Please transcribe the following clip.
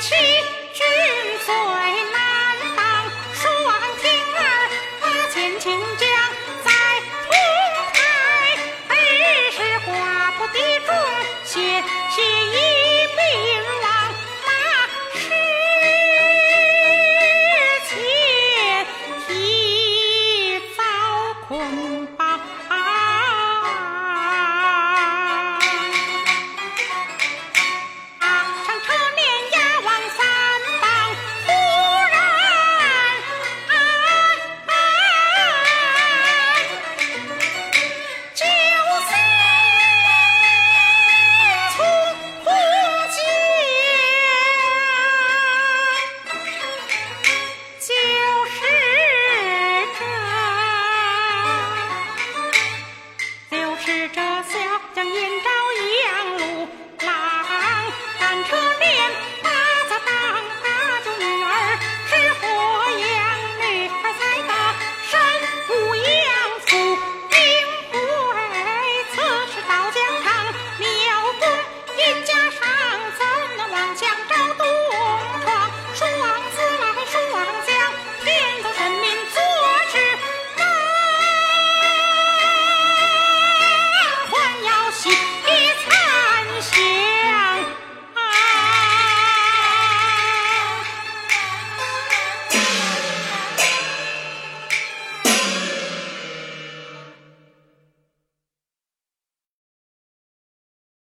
欺君罪难当，数万儿八千情将，在潼台。儿是寡不敌众，笑，将燕赵一样路郎，单车。